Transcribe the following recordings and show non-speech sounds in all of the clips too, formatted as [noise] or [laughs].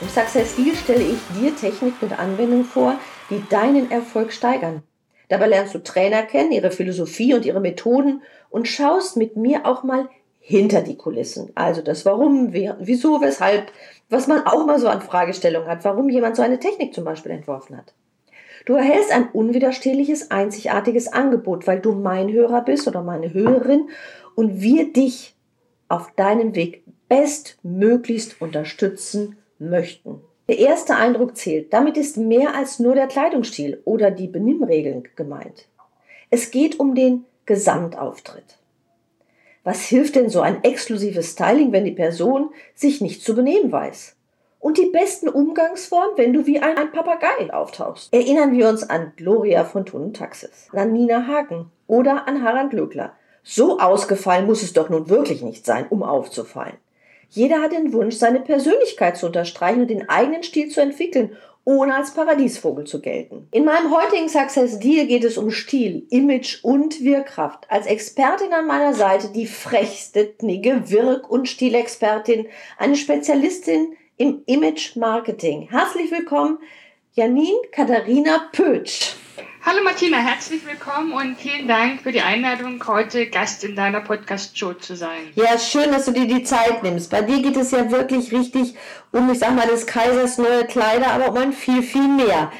Im Success Deal stelle ich dir Technik und Anwendungen vor, die deinen Erfolg steigern. Dabei lernst du Trainer kennen, ihre Philosophie und ihre Methoden und schaust mit mir auch mal hinter die Kulissen. Also das Warum, wieso, weshalb, was man auch mal so an Fragestellungen hat, warum jemand so eine Technik zum Beispiel entworfen hat. Du erhältst ein unwiderstehliches, einzigartiges Angebot, weil du mein Hörer bist oder meine Hörerin und wir dich auf deinem Weg bestmöglichst unterstützen möchten. Der erste Eindruck zählt. Damit ist mehr als nur der Kleidungsstil oder die Benimmregeln gemeint. Es geht um den Gesamtauftritt. Was hilft denn so ein exklusives Styling, wenn die Person sich nicht zu benehmen weiß? Und die besten Umgangsformen, wenn du wie ein, ein Papagei auftauchst. Erinnern wir uns an Gloria von Thun und Taxis, an Nina Hagen oder an Harald Löckler. So ausgefallen muss es doch nun wirklich nicht sein, um aufzufallen. Jeder hat den Wunsch, seine Persönlichkeit zu unterstreichen und den eigenen Stil zu entwickeln, ohne als Paradiesvogel zu gelten. In meinem heutigen Success Deal geht es um Stil, Image und Wirkkraft. Als Expertin an meiner Seite die frechste, knigge Wirk- und Stilexpertin, eine Spezialistin im Image Marketing. Herzlich willkommen, Janine Katharina Pötsch. Hallo Martina, herzlich willkommen und vielen Dank für die Einladung, heute Gast in deiner Podcast-Show zu sein. Ja, schön, dass du dir die Zeit nimmst. Bei dir geht es ja wirklich richtig um, ich sag mal, des Kaisers neue Kleider, aber um ein viel, viel mehr.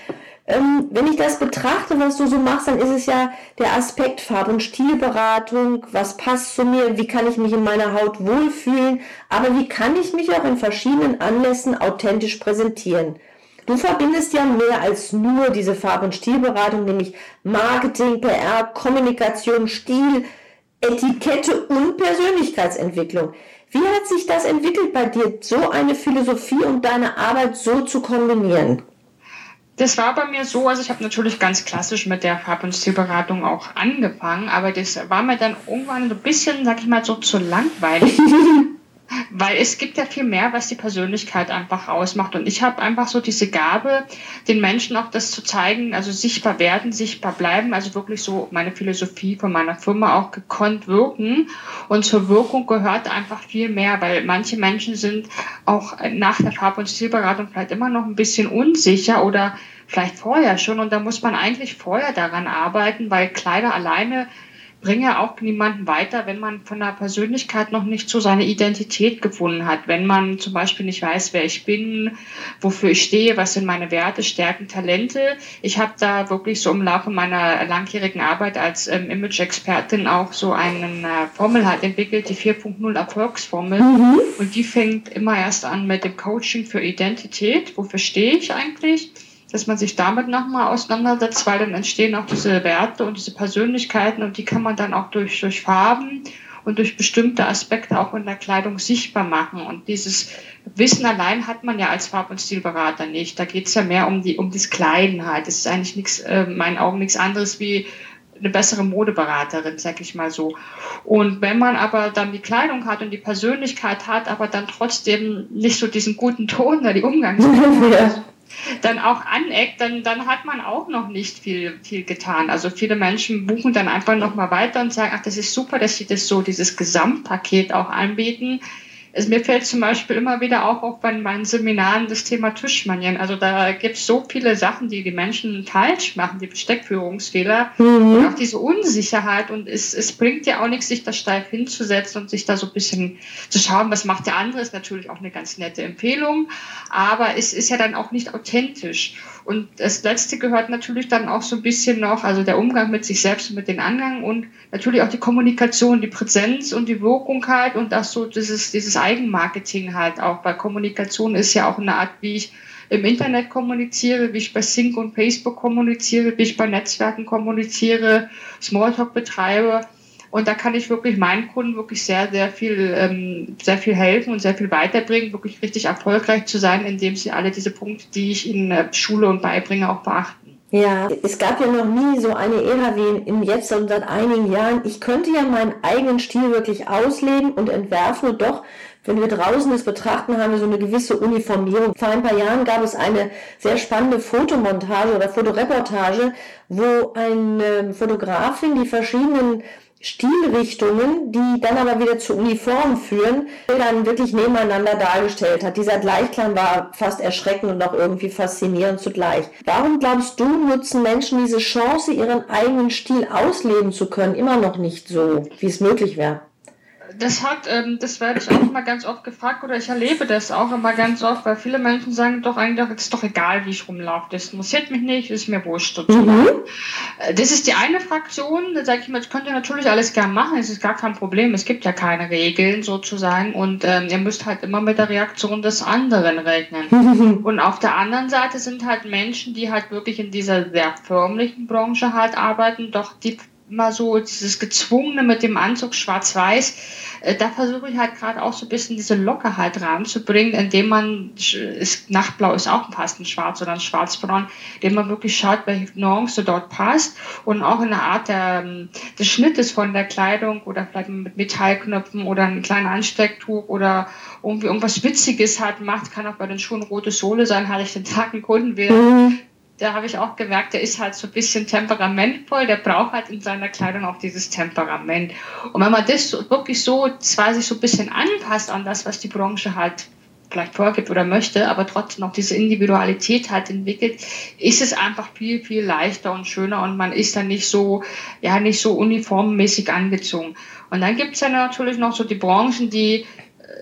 Ähm, wenn ich das betrachte, was du so machst, dann ist es ja der Aspekt Farb- und Stilberatung. Was passt zu mir? Wie kann ich mich in meiner Haut wohlfühlen? Aber wie kann ich mich auch in verschiedenen Anlässen authentisch präsentieren? Du verbindest ja mehr als nur diese Farb- und Stilberatung, nämlich Marketing, PR, Kommunikation, Stil, Etikette und Persönlichkeitsentwicklung. Wie hat sich das entwickelt bei dir, so eine Philosophie und deine Arbeit so zu kombinieren? Das war bei mir so, also ich habe natürlich ganz klassisch mit der Farb- und Stilberatung auch angefangen, aber das war mir dann irgendwann so ein bisschen, sag ich mal, so zu langweilig. [laughs] Weil es gibt ja viel mehr, was die Persönlichkeit einfach ausmacht. Und ich habe einfach so diese Gabe, den Menschen auch das zu zeigen, also sichtbar werden, sichtbar bleiben, also wirklich so meine Philosophie von meiner Firma auch gekonnt wirken. Und zur Wirkung gehört einfach viel mehr, weil manche Menschen sind auch nach der Farb- und Stilberatung vielleicht immer noch ein bisschen unsicher oder vielleicht vorher schon. Und da muss man eigentlich vorher daran arbeiten, weil Kleider alleine bringe auch niemanden weiter, wenn man von der Persönlichkeit noch nicht so seine Identität gefunden hat. Wenn man zum Beispiel nicht weiß, wer ich bin, wofür ich stehe, was sind meine Werte, Stärken, Talente. Ich habe da wirklich so im Laufe meiner langjährigen Arbeit als ähm, Image-Expertin auch so eine äh, Formel halt entwickelt, die 4.0 Erfolgsformel. Mhm. Und die fängt immer erst an mit dem Coaching für Identität. Wofür stehe ich eigentlich? Dass man sich damit nochmal auseinandersetzt, weil dann entstehen auch diese Werte und diese Persönlichkeiten und die kann man dann auch durch, durch Farben und durch bestimmte Aspekte auch in der Kleidung sichtbar machen. Und dieses Wissen allein hat man ja als Farb- und Stilberater nicht. Da geht es ja mehr um, die, um das Kleiden halt. Das ist eigentlich nichts, äh, in meinen Augen nichts anderes wie eine bessere Modeberaterin, sag ich mal so. Und wenn man aber dann die Kleidung hat und die Persönlichkeit hat, aber dann trotzdem nicht so diesen guten Ton oder die Umgangsweise [laughs] dann auch aneckt, dann, dann hat man auch noch nicht viel, viel getan. Also viele Menschen buchen dann einfach nochmal weiter und sagen, ach, das ist super, dass sie das so, dieses Gesamtpaket auch anbieten. Es, mir fällt zum Beispiel immer wieder auch auf bei meinen Seminaren das Thema Tischmanieren. Also da gibt es so viele Sachen, die die Menschen falsch machen, die Besteckführungsfehler mhm. und auch diese Unsicherheit. Und es, es bringt ja auch nichts, sich da steif hinzusetzen und sich da so ein bisschen zu schauen, was macht der andere, ist natürlich auch eine ganz nette Empfehlung. Aber es ist ja dann auch nicht authentisch. Und das Letzte gehört natürlich dann auch so ein bisschen noch, also der Umgang mit sich selbst und mit den anderen und natürlich auch die Kommunikation, die Präsenz und die Wirkung halt und das so dieses, dieses Eigenmarketing halt auch. Bei Kommunikation ist ja auch eine Art, wie ich im Internet kommuniziere, wie ich bei Sync und Facebook kommuniziere, wie ich bei Netzwerken kommuniziere, Smalltalk betreibe. Und da kann ich wirklich meinen Kunden wirklich sehr, sehr viel, ähm, sehr viel helfen und sehr viel weiterbringen, wirklich richtig erfolgreich zu sein, indem sie alle diese Punkte, die ich in der Schule und beibringe, auch beachten. Ja, es gab ja noch nie so eine Ära wie im Jetzt und seit einigen Jahren. Ich könnte ja meinen eigenen Stil wirklich ausleben und entwerfen und doch wenn wir draußen es betrachten, haben wir so eine gewisse Uniformierung. Vor ein paar Jahren gab es eine sehr spannende Fotomontage oder Fotoreportage, wo eine Fotografin die verschiedenen Stilrichtungen, die dann aber wieder zu Uniformen führen, dann wirklich nebeneinander dargestellt hat. Dieser Gleichklang war fast erschreckend und auch irgendwie faszinierend zugleich. Warum glaubst du, nutzen Menschen diese Chance, ihren eigenen Stil ausleben zu können, immer noch nicht so, wie es möglich wäre? Das hat, ähm, das werde ich auch immer ganz oft gefragt oder ich erlebe das auch immer ganz oft, weil viele Menschen sagen doch eigentlich, es ist doch egal, wie ich rumlaufe, das interessiert mich nicht, ist mir wurscht. Mhm. Äh, das ist die eine Fraktion, da sage ich mal, das könnt ihr natürlich alles gern machen, es ist gar kein Problem, es gibt ja keine Regeln sozusagen und ähm, ihr müsst halt immer mit der Reaktion des anderen rechnen. Mhm. Und auf der anderen Seite sind halt Menschen, die halt wirklich in dieser sehr förmlichen Branche halt arbeiten, doch die immer so dieses Gezwungene mit dem Anzug schwarz-weiß, äh, da versuche ich halt gerade auch so ein bisschen diese Lockerheit reinzubringen, indem man, ist, Nachtblau ist auch ein Schwarz oder ein Schwarzbraun, indem man wirklich schaut, welche Nuance dort passt und auch in der Art der, ähm, des Schnittes von der Kleidung oder vielleicht mit Metallknöpfen oder ein kleines Anstecktuch oder irgendwie irgendwas Witziges halt macht, kann auch bei den Schuhen rote Sohle sein, hatte ich den Tag einen Kunden mhm da habe ich auch gemerkt, der ist halt so ein bisschen temperamentvoll, der braucht halt in seiner Kleidung auch dieses Temperament. Und wenn man das wirklich so, zwar sich so ein bisschen anpasst an das, was die Branche halt vielleicht vorgibt oder möchte, aber trotzdem noch diese Individualität halt entwickelt, ist es einfach viel, viel leichter und schöner und man ist dann nicht so, ja, nicht so uniformmäßig angezogen. Und dann gibt es ja natürlich noch so die Branchen, die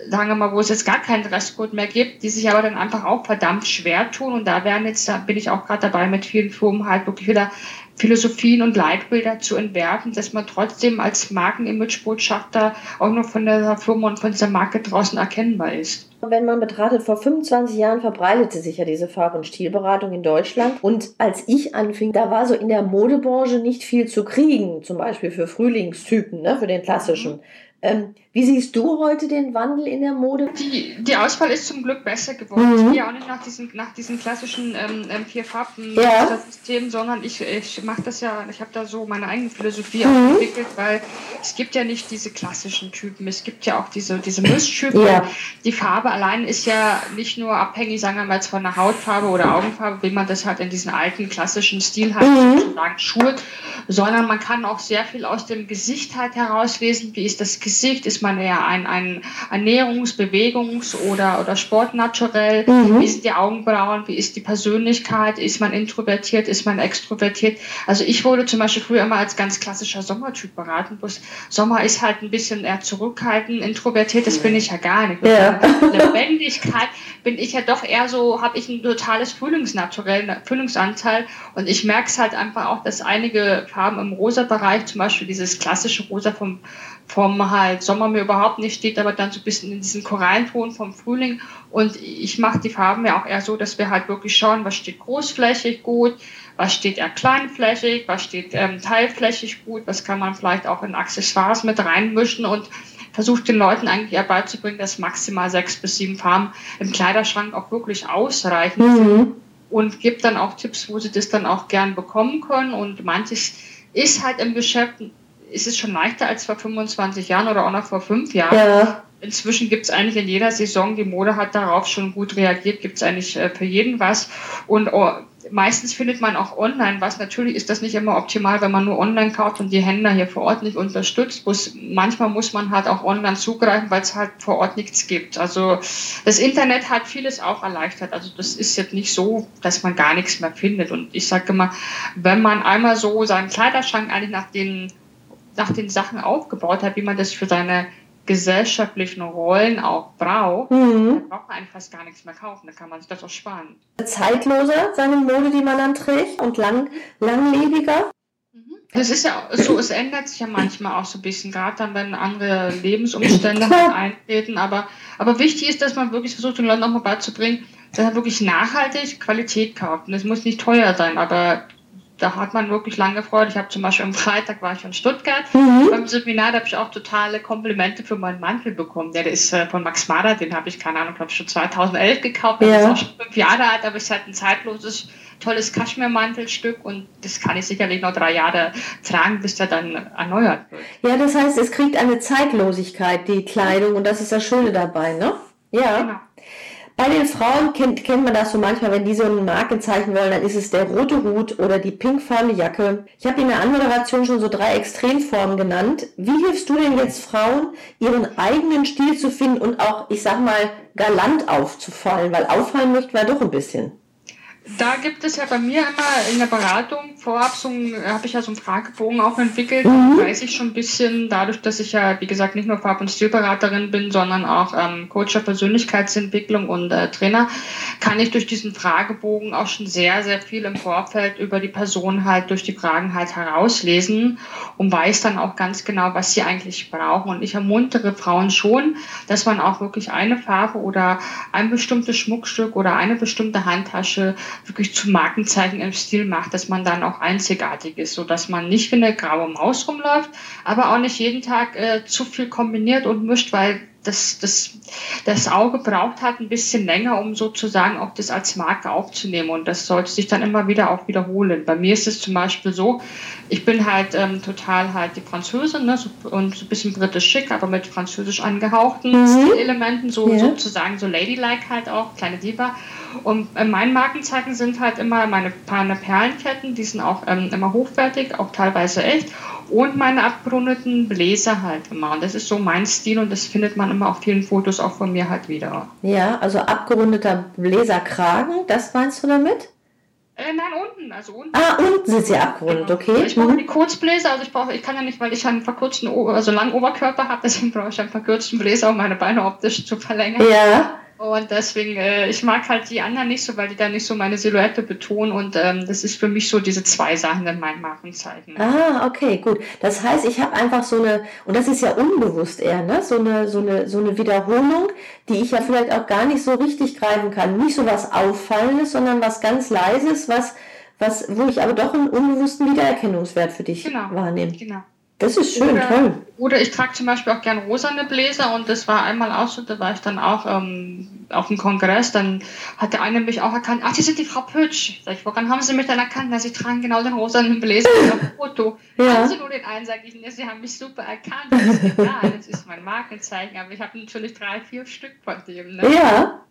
sagen wir mal, wo es jetzt gar keinen Dresscode mehr gibt, die sich aber dann einfach auch verdammt schwer tun. Und da werden jetzt, da bin ich auch gerade dabei, mit vielen Firmen halt wirklich wieder Philosophien und Leitbilder zu entwerfen, dass man trotzdem als Markenimage-Botschafter auch noch von der Firma und von dieser Marke draußen erkennbar ist. Wenn man betrachtet, vor 25 Jahren verbreitete sich ja diese Farb- und Stilberatung in Deutschland. Und als ich anfing, da war so in der Modebranche nicht viel zu kriegen, zum Beispiel für Frühlingstypen, ne, für den klassischen. Mhm. Ähm, wie siehst du heute den Wandel in der Mode? Die, die Auswahl ist zum Glück besser geworden. Mhm. Ich gehe auch nicht nach diesen, nach diesen klassischen ähm, ähm vier Farben ja. System, sondern ich, ich mache das ja, ich habe da so meine eigene Philosophie mhm. entwickelt, weil es gibt ja nicht diese klassischen Typen, es gibt ja auch diese, diese Mischtypen. Ja. Die Farbe allein ist ja nicht nur abhängig, sagen wir mal von der Hautfarbe oder Augenfarbe, wie man das halt in diesen alten klassischen Stil halt mhm. sozusagen schult, sondern man kann auch sehr viel aus dem Gesicht halt herauslesen, wie ist das Gesicht Gesicht? Ist man eher ein, ein Ernährungs-, Bewegungs- oder, oder Sportnaturell? Mhm. Wie sind die Augenbrauen? Wie ist die Persönlichkeit? Ist man introvertiert? Ist man extrovertiert? Also ich wurde zum Beispiel früher immer als ganz klassischer Sommertyp beraten. Bloß Sommer ist halt ein bisschen eher zurückhaltend, introvertiert, das bin ich ja gar nicht. Ja. Lebendigkeit bin ich ja doch eher so, habe ich ein totales Frühlingsnaturell, Frühlingsanteil und ich merke es halt einfach auch, dass einige Farben im rosa Bereich, zum Beispiel dieses klassische Rosa vom vom halt Sommer mir überhaupt nicht steht, aber dann so ein bisschen in diesen Korallenton vom Frühling. Und ich mache die Farben ja auch eher so, dass wir halt wirklich schauen, was steht großflächig gut, was steht eher kleinflächig, was steht ähm, teilflächig gut, was kann man vielleicht auch in Accessoires mit reinmischen und versucht den Leuten eigentlich eher beizubringen, dass maximal sechs bis sieben Farben im Kleiderschrank auch wirklich ausreichen. Mhm. Und gibt dann auch Tipps, wo sie das dann auch gern bekommen können. Und manches ist halt im Geschäft ist es schon leichter als vor 25 Jahren oder auch noch vor fünf Jahren. Ja. Inzwischen gibt es eigentlich in jeder Saison, die Mode hat darauf schon gut reagiert, gibt es eigentlich äh, für jeden was. Und oh, meistens findet man auch online was. Natürlich ist das nicht immer optimal, wenn man nur online kauft und die Händler hier vor Ort nicht unterstützt. Muss, manchmal muss man halt auch online zugreifen, weil es halt vor Ort nichts gibt. Also das Internet hat vieles auch erleichtert. Also das ist jetzt nicht so, dass man gar nichts mehr findet. Und ich sage immer, wenn man einmal so seinen Kleiderschrank eigentlich nach den nach den Sachen aufgebaut hat, wie man das für seine gesellschaftlichen Rollen auch braucht, mhm. dann braucht man eigentlich fast gar nichts mehr kaufen. Dann kann man sich das auch sparen. Zeitloser, seine Mode, die man dann trägt und lang, langlebiger. Mhm. Das ist ja so, es ändert sich ja manchmal auch so ein bisschen, gerade dann, wenn andere Lebensumstände [laughs] eintreten. Aber, aber wichtig ist, dass man wirklich versucht, den Leuten auch mal beizubringen, dass er wirklich nachhaltig Qualität kauft. Und es muss nicht teuer sein, aber da hat man wirklich lange Freude. Ich habe zum Beispiel am Freitag war ich in Stuttgart mhm. beim Seminar, da habe ich auch totale Komplimente für meinen Mantel bekommen. Der, der ist äh, von Max Mader, den habe ich, keine Ahnung, glaube ich schon 2011 gekauft. Der ja. ist auch schon fünf Jahre alt, aber es ist halt ein zeitloses tolles Kaschmirmantelstück und das kann ich sicherlich noch drei Jahre tragen, bis der dann erneuert wird. Ja, das heißt, es kriegt eine Zeitlosigkeit, die Kleidung, und das ist das Schöne dabei, ne? Ja. Genau. Bei den Frauen kennt, kennt man das so manchmal, wenn die so ein Markenzeichen wollen, dann ist es der rote Hut oder die pinkfarbene Jacke. Ich habe in der Anmoderation schon so drei Extremformen genannt. Wie hilfst du denn jetzt Frauen, ihren eigenen Stil zu finden und auch, ich sag mal, galant aufzufallen? Weil auffallen möchten wir doch ein bisschen. Da gibt es ja bei mir immer in der Beratung vorab so habe ich ja so einen Fragebogen auch entwickelt. Mhm. Weiß ich schon ein bisschen, dadurch, dass ich ja, wie gesagt, nicht nur Farb- und Stilberaterin bin, sondern auch ähm, Coach der Persönlichkeitsentwicklung und äh, Trainer, kann ich durch diesen Fragebogen auch schon sehr, sehr viel im Vorfeld über die Person halt durch die Fragen halt herauslesen und weiß dann auch ganz genau, was sie eigentlich brauchen. Und ich ermuntere Frauen schon, dass man auch wirklich eine Farbe oder ein bestimmtes Schmuckstück oder eine bestimmte Handtasche wirklich zu Markenzeichen im Stil macht, dass man dann auch einzigartig ist, so dass man nicht wie eine graue Maus rumläuft, aber auch nicht jeden Tag äh, zu viel kombiniert und mischt, weil das, das, das Auge braucht halt ein bisschen länger, um sozusagen auch das als Marke aufzunehmen. Und das sollte sich dann immer wieder auch wiederholen. Bei mir ist es zum Beispiel so, ich bin halt ähm, total halt die Französin ne, so, und so ein bisschen britisch schick, aber mit französisch angehauchten mhm. Stilelementen, so ja. sozusagen so ladylike halt auch, kleine Diva. Und äh, mein Markenzeichen sind halt immer meine Perlenketten, die sind auch ähm, immer hochwertig, auch teilweise echt und meine abgerundeten Bläser halt immer. Und das ist so mein Stil und das findet man immer auf vielen Fotos auch von mir halt wieder. Ja, also abgerundeter Bläserkragen, das meinst du damit? Äh, nein, unten, also unten. Ah, unten sind sie abgerundet, genau. okay. Ich brauche mhm. die Kurzbläser, also ich brauche, ich kann ja nicht, weil ich einen verkürzten, also langen Oberkörper habe, [laughs] deswegen brauche ich einen verkürzten Bläser, um meine Beine optisch zu verlängern. Ja. Und deswegen, äh, ich mag halt die anderen nicht so, weil die da nicht so meine Silhouette betonen. Und ähm, das ist für mich so diese zwei Sachen in meinen Markenzeichen. Ah, okay, gut. Das heißt, ich habe einfach so eine, und das ist ja unbewusst eher, ne? So eine, so eine, so eine Wiederholung, die ich ja vielleicht auch gar nicht so richtig greifen kann. Nicht so was Auffallendes, sondern was ganz Leises, was, was, wo ich aber doch einen unbewussten Wiedererkennungswert für dich genau, wahrnehme. Genau. Das ist schön, oder, toll. Oder ich trage zum Beispiel auch gern rosane Bläser und das war einmal auch so, da war ich dann auch ähm, auf dem Kongress, dann hat der eine mich auch erkannt, ach, die sind die Frau Pötsch. Sag ich, woran haben Sie mich dann erkannt? Na, Sie tragen genau den rosanen Bläser auf dem Foto. ja. Haben Sie nur den einen, sag ich, ne, Sie haben mich super erkannt. Das ist egal, das ist mein Markenzeichen, aber ich habe natürlich drei, vier Stück von dem. Ne? Ja.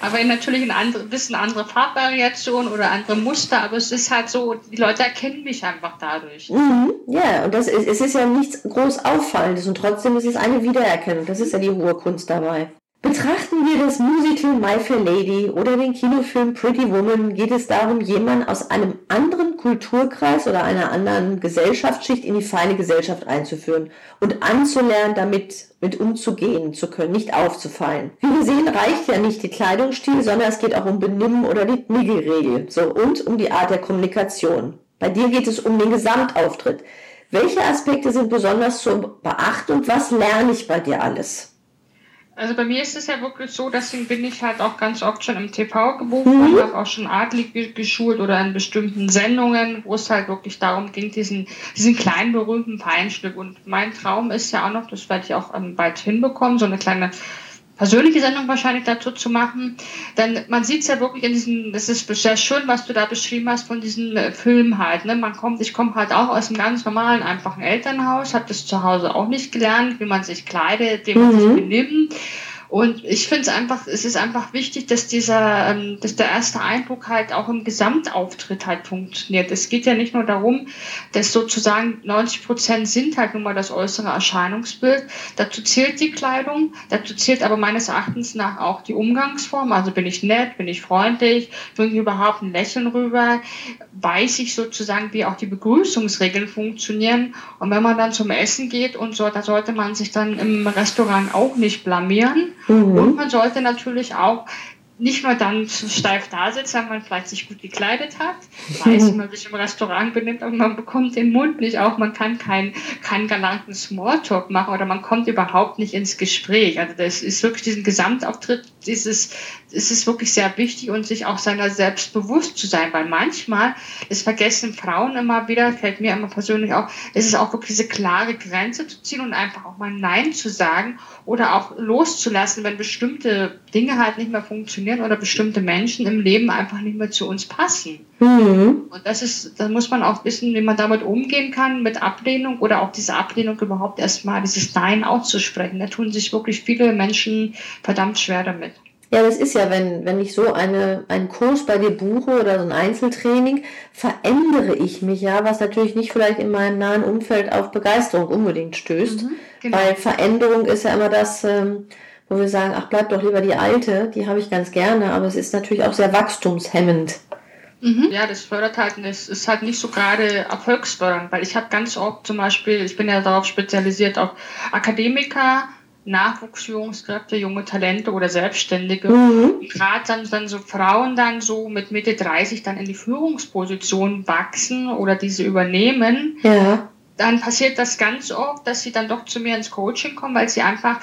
Aber natürlich ein andere, bisschen andere Farbvariation oder andere Muster, aber es ist halt so, die Leute erkennen mich einfach dadurch. Mhm, ja, und das ist, es ist ja nichts groß Auffallendes und trotzdem ist es eine Wiedererkennung. Das ist ja die hohe Kunst dabei. Betrachten wir das Musical My Fair Lady oder den Kinofilm Pretty Woman, geht es darum, jemanden aus einem anderen Kulturkreis oder einer anderen Gesellschaftsschicht in die feine Gesellschaft einzuführen und anzulernen, damit mit umzugehen zu können, nicht aufzufallen. Wie wir sehen, reicht ja nicht die Kleidungsstil, sondern es geht auch um Benimm oder die Niggelregel so, und um die Art der Kommunikation. Bei dir geht es um den Gesamtauftritt. Welche Aspekte sind besonders zu beachten und was lerne ich bei dir alles? Also bei mir ist es ja wirklich so, deswegen bin ich halt auch ganz oft schon im TV gebucht mhm. und habe auch schon adlig geschult oder in bestimmten Sendungen, wo es halt wirklich darum ging, diesen, diesen kleinen berühmten Feinstück. Und mein Traum ist ja auch noch, das werde ich auch ähm, bald hinbekommen, so eine kleine persönliche Sendung wahrscheinlich dazu zu machen. Denn man sieht es ja wirklich in diesem, das ist sehr schön, was du da beschrieben hast von diesem äh, Film halt. Ne? Man kommt, ich komme halt auch aus einem ganz normalen, einfachen Elternhaus, habe das zu Hause auch nicht gelernt, wie man sich kleidet, wie man mhm. sich benimmt. Und ich finde es einfach, es ist einfach wichtig, dass dieser, ähm, dass der erste Eindruck halt auch im Gesamtauftritt halt funktioniert. Es geht ja nicht nur darum, dass sozusagen 90 Prozent sind halt nun mal das äußere Erscheinungsbild. Dazu zählt die Kleidung, dazu zählt aber meines Erachtens nach auch die Umgangsform. Also bin ich nett, bin ich freundlich, bringe überhaupt ein Lächeln rüber, weiß ich sozusagen, wie auch die Begrüßungsregeln funktionieren. Und wenn man dann zum Essen geht und so, da sollte man sich dann im Restaurant auch nicht blamieren. Mhm. Und man sollte natürlich auch nicht nur dann steif da sitzt, wenn man vielleicht sich gut gekleidet hat, weiß, wie man [laughs] sich im Restaurant benimmt, aber man bekommt den Mund nicht auf, man kann keinen keinen galanten Smalltalk machen oder man kommt überhaupt nicht ins Gespräch. Also das ist wirklich diesen Gesamtauftritt, dieses, ist es wirklich sehr wichtig und sich auch seiner selbst bewusst zu sein, weil manchmal, es vergessen Frauen immer wieder, fällt mir immer persönlich auf, ist es auch wirklich diese klare Grenze zu ziehen und einfach auch mal Nein zu sagen oder auch loszulassen, wenn bestimmte Dinge halt nicht mehr funktionieren funktionieren oder bestimmte Menschen im Leben einfach nicht mehr zu uns passen. Mhm. Und das ist, da muss man auch wissen, wie man damit umgehen kann, mit Ablehnung oder auch diese Ablehnung überhaupt erstmal, dieses Nein auszusprechen. Da tun sich wirklich viele Menschen verdammt schwer damit. Ja, das ist ja, wenn, wenn ich so eine, einen Kurs bei dir buche oder so ein Einzeltraining, verändere ich mich ja, was natürlich nicht vielleicht in meinem nahen Umfeld auf Begeisterung unbedingt stößt. Mhm, genau. Weil Veränderung ist ja immer das, ähm, wo wir sagen, ach, bleib doch lieber die alte, die habe ich ganz gerne, aber es ist natürlich auch sehr wachstumshemmend. Mhm. Ja, das fördert halt, es ist halt nicht so gerade erfolgsfördernd, weil ich habe ganz oft zum Beispiel, ich bin ja darauf spezialisiert, auf Akademiker, Nachwuchsführungskräfte, junge Talente oder Selbstständige. Mhm. Gerade dann, dann so Frauen dann so mit Mitte 30 dann in die Führungsposition wachsen oder diese übernehmen. Ja. Dann passiert das ganz oft, dass sie dann doch zu mir ins Coaching kommen, weil sie einfach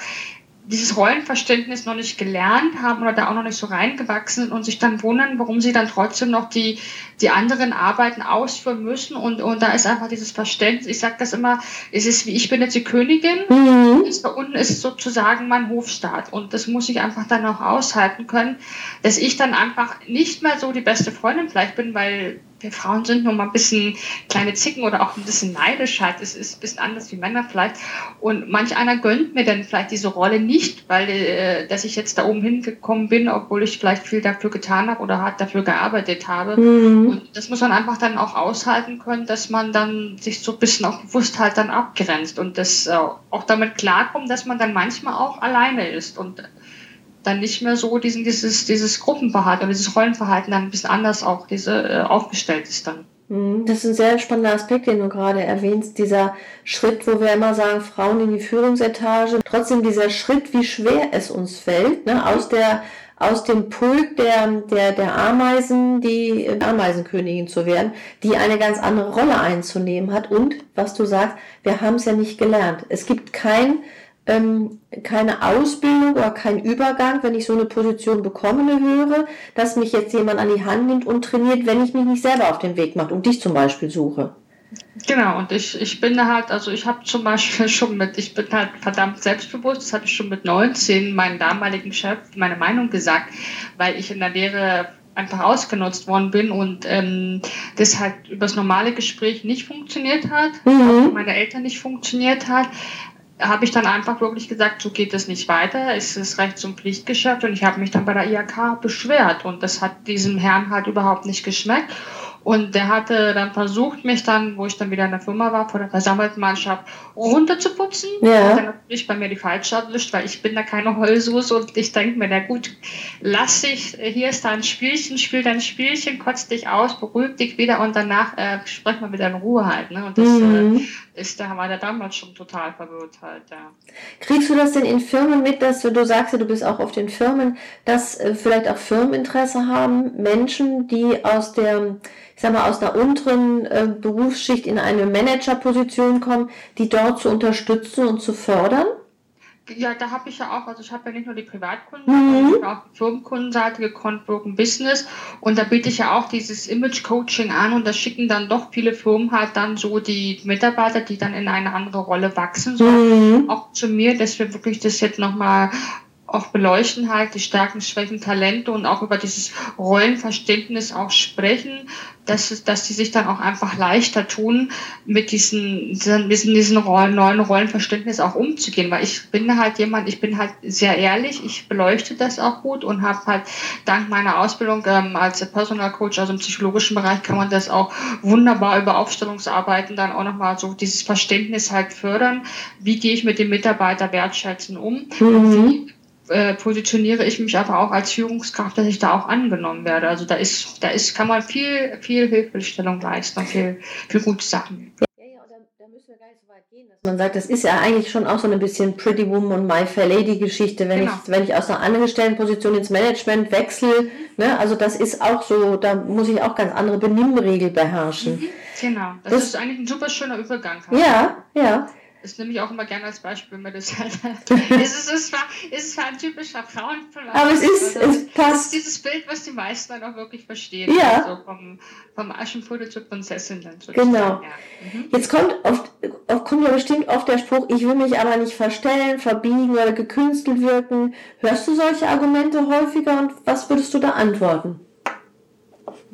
dieses Rollenverständnis noch nicht gelernt haben oder da auch noch nicht so reingewachsen und sich dann wundern, warum sie dann trotzdem noch die, die anderen Arbeiten ausführen müssen. Und, und da ist einfach dieses Verständnis, ich sage das immer, es ist wie ich bin jetzt die Königin, mhm. ist, da unten ist sozusagen mein Hofstaat. Und das muss ich einfach dann auch aushalten können, dass ich dann einfach nicht mehr so die beste Freundin vielleicht bin, weil wir Frauen sind nur mal ein bisschen kleine Zicken oder auch ein bisschen neidisch halt. Es ist ein bisschen anders wie Männer vielleicht. Und manch einer gönnt mir dann vielleicht diese Rolle nicht, weil äh, dass ich jetzt da oben hingekommen bin, obwohl ich vielleicht viel dafür getan habe oder hart dafür gearbeitet habe. Mhm. Und das muss man einfach dann auch aushalten können, dass man dann sich so ein bisschen auch bewusst halt dann abgrenzt und das äh, auch damit klarkommt, dass man dann manchmal auch alleine ist und dann nicht mehr so diesen, dieses, dieses Gruppenverhalten oder dieses Rollenverhalten dann ein bisschen anders auch diese, äh, aufgestellt ist dann. Mhm. Das ist ein sehr spannender Aspekt, den du gerade erwähnst, dieser Schritt, wo wir immer sagen, Frauen in die Führungsetage. Trotzdem dieser Schritt, wie schwer es uns fällt, ne, aus der aus dem Pulk der, der, der Ameisen, die Ameisenkönigin zu werden, die eine ganz andere Rolle einzunehmen hat. Und was du sagst, wir haben es ja nicht gelernt. Es gibt kein ähm, keine Ausbildung oder kein Übergang, wenn ich so eine Position bekomme, höhere, dass mich jetzt jemand an die Hand nimmt und trainiert, wenn ich mich nicht selber auf den Weg mache und dich zum Beispiel suche. Genau, und ich, ich bin halt, also ich habe zum Beispiel [laughs] schon mit, ich bin halt verdammt selbstbewusst, das hatte ich schon mit 19 meinem damaligen Chef meine Meinung gesagt, weil ich in der Lehre einfach ausgenutzt worden bin und ähm, das halt übers normale Gespräch nicht funktioniert hat, mhm. auch meine Eltern nicht funktioniert hat habe ich dann einfach wirklich gesagt, so geht es nicht weiter, es ist recht zum Pflichtgeschäft und ich habe mich dann bei der IHK beschwert und das hat diesem Herrn halt überhaupt nicht geschmeckt und der hatte dann versucht, mich dann, wo ich dann wieder in der Firma war, vor der versammelten Mannschaft runterzuputzen. Ja. Hat dann natürlich bei mir die falsche erwischt, weil ich bin da keine Heulsoße und ich denke mir, na gut, lass dich, hier ist da ein Spielchen, spiel dein Spielchen, kotz dich aus, beruhig dich wieder und danach äh, sprechen wir wieder in Ruhe halt. Ne? Und das mhm. äh, ist, da war der damals schon total verwirrt halt, ja. Kriegst du das denn in Firmen mit, dass du, du sagst ja, du bist auch auf den Firmen, dass äh, vielleicht auch Firmeninteresse haben, Menschen, die aus der sag mal, aus einer unteren äh, Berufsschicht in eine Managerposition kommen, die dort zu unterstützen und zu fördern? Ja, da habe ich ja auch, also ich habe ja nicht nur die Privatkunden, mhm. sondern auch die Firmenkundenseite gekonnt, Broken Business und da biete ich ja auch dieses Image Coaching an und da schicken dann doch viele Firmen halt dann so die Mitarbeiter, die dann in eine andere Rolle wachsen sollen, mhm. auch zu mir, dass wir wirklich das jetzt nochmal auch beleuchten halt die Stärken, Schwächen, Talente und auch über dieses Rollenverständnis auch sprechen, dass, dass die sich dann auch einfach leichter tun, mit diesen, diesen, diesen Rollen, neuen Rollenverständnis auch umzugehen. Weil ich bin halt jemand, ich bin halt sehr ehrlich, ich beleuchte das auch gut und habe halt dank meiner Ausbildung ähm, als Personal Coach, also im psychologischen Bereich, kann man das auch wunderbar über Aufstellungsarbeiten dann auch nochmal so dieses Verständnis halt fördern. Wie gehe ich mit dem Mitarbeiter wertschätzen um? Mhm. Äh, positioniere ich mich aber auch als Führungskraft, dass ich da auch angenommen werde. Also da ist, da ist, kann man viel, viel Hilfestellung leisten, viel, viel gute Sachen. Ja, ja, und da, da müssen wir Man sagt, das ist ja eigentlich schon auch so ein bisschen Pretty Woman und My Fair Lady Geschichte, wenn genau. ich wenn ich aus einer Angestelltenposition ins Management wechsle, ne, also das ist auch so, da muss ich auch ganz andere Benimmregel beherrschen. Mhm, genau, das, das, ist eigentlich ein super schöner Übergang. Ja, ja. Das nehme ich auch immer gerne als Beispiel, wenn man das halt. es, ist, es, war, es ist ein typischer Frauenfilm. Aber es ist, also, es passt. Es ist dieses Bild, was die meisten dann auch wirklich verstehen. Ja. Also vom, vom Aschenputtel zur Prinzessin dann sozusagen. Genau. Ja. Mhm. Jetzt kommt, oft, kommt ja bestimmt oft der Spruch, ich will mich aber nicht verstellen, verbiegen oder gekünstelt wirken. Hörst du solche Argumente häufiger und was würdest du da antworten?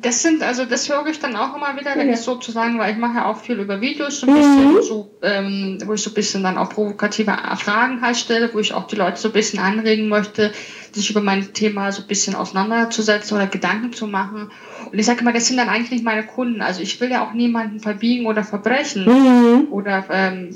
Das sind, also das höre ich dann auch immer wieder, wenn ja. ich sozusagen, weil ich mache ja auch viel über Videos so ein bisschen, mhm. so, ähm, wo ich so ein bisschen dann auch provokative Fragen halt stelle, wo ich auch die Leute so ein bisschen anregen möchte, sich über mein Thema so ein bisschen auseinanderzusetzen oder Gedanken zu machen. Und ich sage immer, das sind dann eigentlich nicht meine Kunden. Also ich will ja auch niemanden verbiegen oder verbrechen mhm. oder ähm,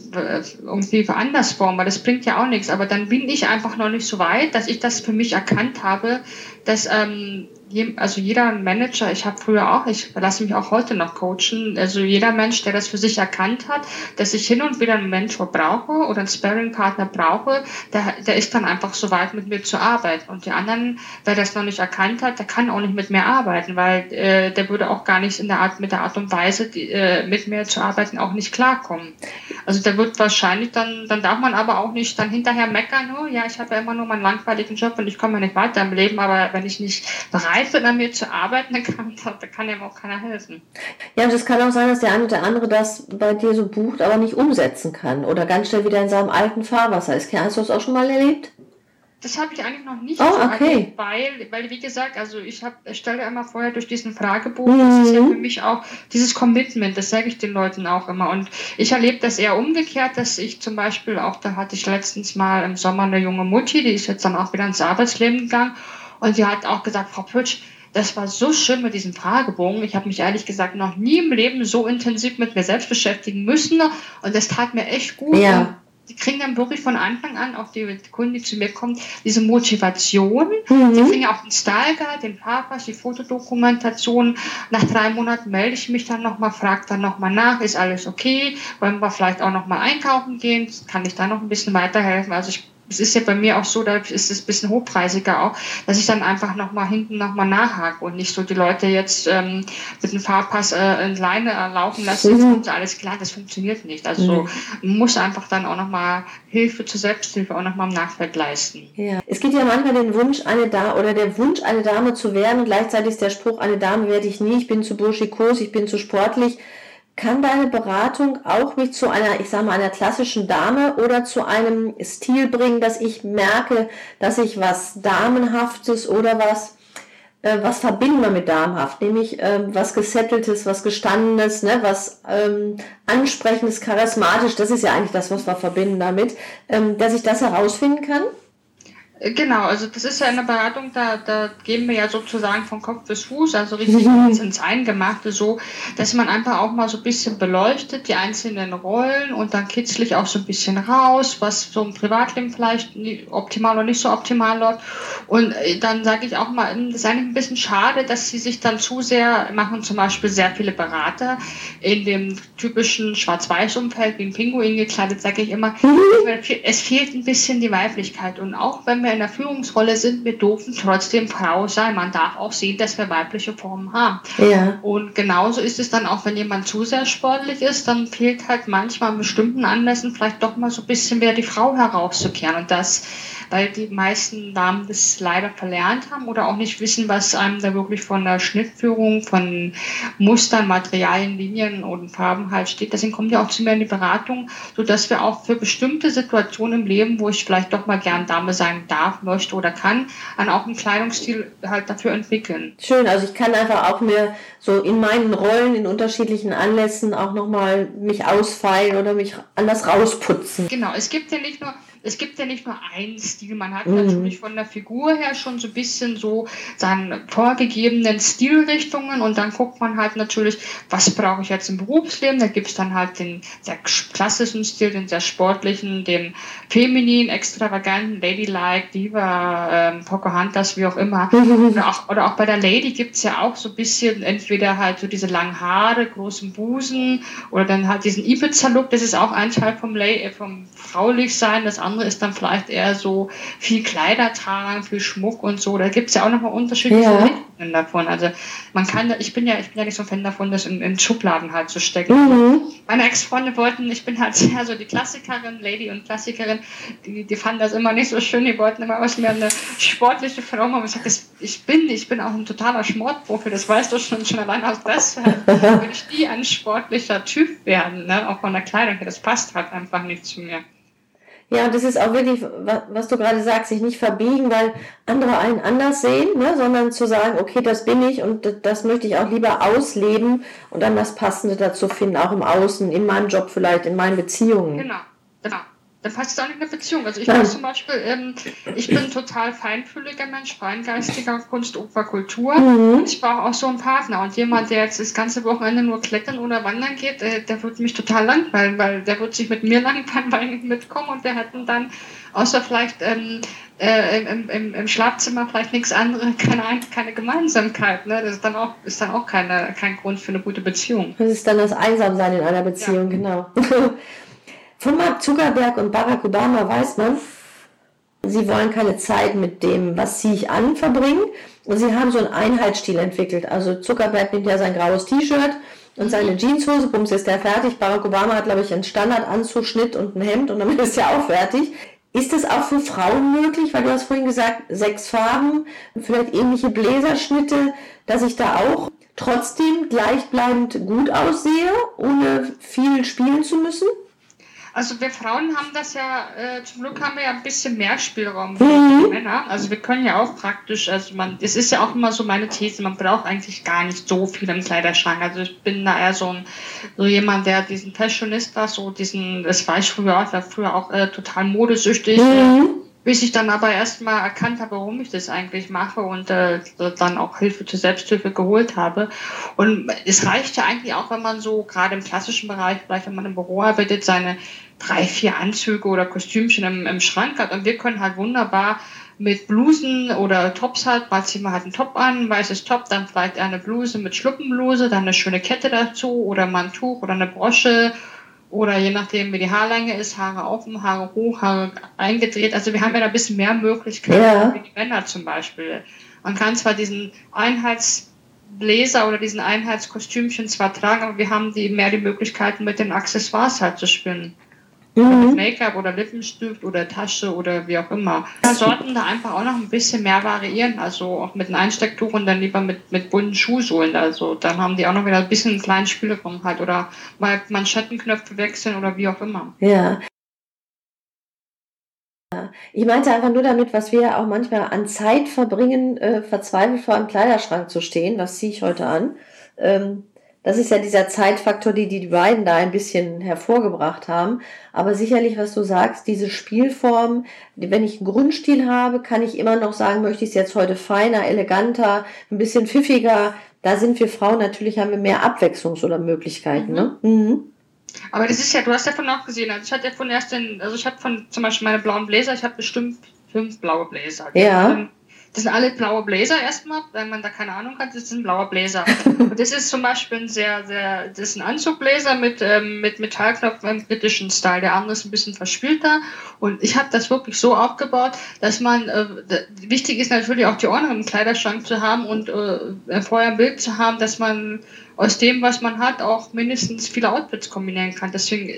irgendwie anders formen, weil das bringt ja auch nichts. Aber dann bin ich einfach noch nicht so weit, dass ich das für mich erkannt habe, dass ähm, also jeder Manager, ich habe früher auch, ich lasse mich auch heute noch coachen, also jeder Mensch, der das für sich erkannt hat, dass ich hin und wieder einen Mentor brauche oder einen Sparring-Partner brauche, der, der ist dann einfach so weit, mit mir zu arbeiten. Und die anderen, wer das noch nicht erkannt hat, der kann auch nicht mit mir arbeiten, weil äh, der würde auch gar nicht in der Art, mit der Art und Weise, die, äh, mit mir zu arbeiten, auch nicht klarkommen. Also der wird wahrscheinlich dann, dann darf man aber auch nicht dann hinterher meckern, oh ja, ich habe ja immer nur meinen langweiligen Job und ich komme ja nicht weiter im Leben, aber wenn ich nicht bereit bin, an mir zu arbeiten, dann kann, da kann ja auch keiner helfen. Ja, und es kann auch sein, dass der eine oder andere das bei dir so bucht, aber nicht umsetzen kann oder ganz schnell wieder in seinem alten Fahrwasser ist. Hast du das auch schon mal erlebt? Das habe ich eigentlich noch nicht oh, so okay. weil, weil, wie gesagt, also ich habe, stelle immer vorher durch diesen Fragebogen, mhm. das ist ja für mich auch dieses Commitment, das sage ich den Leuten auch immer. Und ich erlebe das eher umgekehrt, dass ich zum Beispiel auch, da hatte ich letztens mal im Sommer eine junge Mutti, die ist jetzt dann auch wieder ins Arbeitsleben gegangen und sie hat auch gesagt, Frau Pütsch, das war so schön mit diesem Fragebogen. Ich habe mich ehrlich gesagt noch nie im Leben so intensiv mit mir selbst beschäftigen müssen. Und das tat mir echt gut. Ja. Die kriegen dann wirklich von Anfang an, auch die Kunden, die zu mir kommen, diese Motivation. Mhm. Die kriegen auch den Style Guide, den Fahrpass, die Fotodokumentation. Nach drei Monaten melde ich mich dann nochmal, frage dann nochmal nach, ist alles okay? Wollen wir vielleicht auch nochmal einkaufen gehen? Kann ich da noch ein bisschen weiterhelfen? Also ich es ist ja bei mir auch so, da ist es ein bisschen hochpreisiger auch, dass ich dann einfach nochmal hinten nochmal nachhake und nicht so die Leute jetzt ähm, mit dem Fahrpass äh, in Leine äh, laufen lassen, mhm. jetzt alles klar, das funktioniert nicht. Also mhm. muss einfach dann auch nochmal Hilfe zur Selbsthilfe auch nochmal im Nachfeld leisten. Ja. Es gibt ja manchmal den Wunsch, eine Dame oder der Wunsch, eine Dame zu werden und gleichzeitig ist der Spruch, eine Dame werde ich nie, ich bin zu burschikos, ich bin zu sportlich kann deine Beratung auch mich zu einer, ich sage mal, einer klassischen Dame oder zu einem Stil bringen, dass ich merke, dass ich was Damenhaftes oder was, äh, was verbinden wir mit Damenhaft, nämlich äh, was Gesetteltes, was Gestandenes, ne, was ähm, Ansprechendes, Charismatisch, das ist ja eigentlich das, was wir verbinden damit, ähm, dass ich das herausfinden kann? Genau, also das ist ja in der Beratung, da, da geben wir ja sozusagen von Kopf bis Fuß, also richtig [laughs] ins Eingemachte, so, dass man einfach auch mal so ein bisschen beleuchtet, die einzelnen Rollen und dann kitzlich auch so ein bisschen raus, was so im Privatleben vielleicht optimal oder nicht so optimal läuft. Und äh, dann sage ich auch mal, das ist eigentlich ein bisschen schade, dass sie sich dann zu sehr machen, zum Beispiel sehr viele Berater in dem typischen Schwarz-Weiß-Umfeld wie ein Pinguin gekleidet, sage ich immer, [laughs] es fehlt ein bisschen die Weiblichkeit. Und auch wenn wir in der Führungsrolle sind, wir dürfen trotzdem Frau sein. Man darf auch sehen, dass wir weibliche Formen haben. Ja. Und genauso ist es dann auch, wenn jemand zu sehr sportlich ist, dann fehlt halt manchmal an bestimmten Anlässen vielleicht doch mal so ein bisschen wieder die Frau herauszukehren. Und das weil die meisten Damen das leider verlernt haben oder auch nicht wissen, was einem da wirklich von der Schnittführung, von Mustern, Materialien, Linien und Farben halt steht. Deswegen kommen die auch zu mir in die Beratung, sodass wir auch für bestimmte Situationen im Leben, wo ich vielleicht doch mal gern Dame sein darf, möchte oder kann, dann auch einen Kleidungsstil halt dafür entwickeln. Schön, also ich kann einfach auch mir so in meinen Rollen, in unterschiedlichen Anlässen auch nochmal mich ausfeilen oder mich anders rausputzen. Genau, es gibt ja nicht nur es gibt ja nicht nur einen Stil. Man hat mhm. natürlich von der Figur her schon so ein bisschen so seine vorgegebenen Stilrichtungen und dann guckt man halt natürlich, was brauche ich jetzt im Berufsleben. Da gibt es dann halt den sehr klassischen Stil, den sehr sportlichen, den feminin, extravaganten, ladylike, Diva, ähm, Pocahontas, wie auch immer. oder, auch, oder auch bei der Lady gibt es ja auch so ein bisschen entweder halt so diese langen Haare, großen Busen oder dann halt diesen Ibiza-Look. Das ist auch ein Teil vom, Lay, vom fraulich sein. Das andere ist dann vielleicht eher so viel Kleider tragen, viel Schmuck und so. Da gibt es ja auch nochmal unterschiedliche ja. Richtungen davon. Also man kann, ich bin ja, ich bin ja nicht so ein Fan davon, das in, in Schubladen halt zu stecken. Mhm. Meine Ex-Freunde wollten, ich bin halt [laughs] sehr so die Klassikerin, Lady und Klassikerin, die, die fanden das immer nicht so schön, die wollten immer aus mir eine sportliche Frau machen. Ich sag, das, ich bin, ich bin auch ein totaler Sportprofi, das weißt du schon, schon allein aus das, [laughs] würde ich nie ein sportlicher Typ werden, ne? auch von der Kleidung, das passt halt einfach nicht zu mir. Ja, das ist auch wirklich, was du gerade sagst, sich nicht verbiegen, weil andere einen anders sehen, ne, sondern zu sagen, okay, das bin ich und das möchte ich auch lieber ausleben und dann das Passende dazu finden, auch im Außen, in meinem Job vielleicht, in meinen Beziehungen. Genau, genau dann passt es auch nicht in der Beziehung. Also ich bin zum Beispiel, ähm, ich bin total feinfühliger Mensch, feingeistiger Kunst, Oper, Kultur. Mhm. Und ich brauche auch so einen Partner. Und jemand, der jetzt das ganze Wochenende nur klettern oder wandern geht, äh, der wird mich total langweilen, weil der wird sich mit mir langweilen, weil ich mitkomme und der hat dann, außer vielleicht ähm, äh, im, im, im, Schlafzimmer vielleicht nichts anderes, [laughs] keine, keine Gemeinsamkeit. Ne? Das ist dann auch, ist dann auch keine, kein Grund für eine gute Beziehung. Das ist dann das Einsamsein in einer Beziehung, ja. genau. [laughs] Von Mark Zuckerberg und Barack Obama weiß man, sie wollen keine Zeit mit dem, was ziehe ich an, verbringen. Und sie haben so einen Einheitsstil entwickelt. Also Zuckerberg nimmt ja sein graues T-Shirt und seine Jeanshose, bums ist der fertig. Barack Obama hat, glaube ich, einen Standardanzugschnitt und ein Hemd und damit [laughs] ist er auch fertig. Ist das auch für Frauen möglich? Weil du hast vorhin gesagt, sechs Farben, vielleicht ähnliche Bläserschnitte, dass ich da auch trotzdem gleichbleibend gut aussehe, ohne viel spielen zu müssen? Also wir Frauen haben das ja, äh, zum Glück haben wir ja ein bisschen mehr Spielraum mhm. Männer. Also wir können ja auch praktisch, also man, es ist ja auch immer so meine These, man braucht eigentlich gar nicht so viel im Kleiderschrank. Also ich bin da eher so, ein, so jemand, der diesen Fashionista, so diesen, das war ich früher auch, war früher auch äh, total modesüchtig. Mhm. Bis ich dann aber erstmal erkannt habe, warum ich das eigentlich mache und äh, dann auch Hilfe zur Selbsthilfe geholt habe. Und es reicht ja eigentlich auch, wenn man so gerade im klassischen Bereich, vielleicht wenn man im Büro arbeitet, seine drei, vier Anzüge oder Kostümchen im, im Schrank hat. Und wir können halt wunderbar mit Blusen oder Tops halt, mal ziehen wir halt einen Top an, weißes Top, dann vielleicht eine Bluse mit Schluppenbluse, dann eine schöne Kette dazu oder mal ein Tuch oder eine Brosche oder je nachdem, wie die Haarlänge ist, Haare offen, Haare hoch, Haare eingedreht. Also wir haben ja da ein bisschen mehr Möglichkeiten, ja. wie die Männer zum Beispiel. Man kann zwar diesen Einheitsbläser oder diesen Einheitskostümchen zwar tragen, aber wir haben die mehr die Möglichkeiten, mit den Accessoires halt zu spielen. Mhm. Mit Make-up oder Lippenstift oder Tasche oder wie auch immer. Wir sollten da einfach auch noch ein bisschen mehr variieren, also auch mit einem Einstecktuch und dann lieber mit, mit bunten Schuhsohlen. Also dann haben die auch noch wieder ein bisschen einen kleinen Spielraum halt oder mal Manschettenknöpfe wechseln oder wie auch immer. Ja. Ich meinte einfach nur damit, was wir ja auch manchmal an Zeit verbringen, äh, verzweifelt vor einem Kleiderschrank zu stehen. Was ziehe ich heute an? Ähm, das ist ja dieser Zeitfaktor, die die beiden da ein bisschen hervorgebracht haben. Aber sicherlich, was du sagst, diese Spielform, wenn ich einen Grundstil habe, kann ich immer noch sagen, möchte ich es jetzt heute feiner, eleganter, ein bisschen pfiffiger. Da sind wir Frauen natürlich, haben wir mehr Abwechslungs- oder Möglichkeiten. Ne? Mhm. Ne? Mhm. Aber das ist ja, du hast davon auch gesehen, also ich hatte ja von erst den, also ich habe von zum Beispiel meine blauen Bläser, ich habe bestimmt fünf blaue Bläser. Ja. Das sind alle blaue Bläser erstmal, wenn man da keine Ahnung hat, das ist ein blauer Bläser. [laughs] Und das ist zum Beispiel ein sehr, sehr, das ist ein Anzugbläser mit, ähm, mit Metallknopfen im britischen Style. Der andere ist ein bisschen verspielter. Und ich habe das wirklich so aufgebaut, dass man, äh, wichtig ist natürlich auch die Ohren im Kleiderschrank zu haben und äh, vorher ein Bild zu haben, dass man aus dem, was man hat, auch mindestens viele Outfits kombinieren kann. Deswegen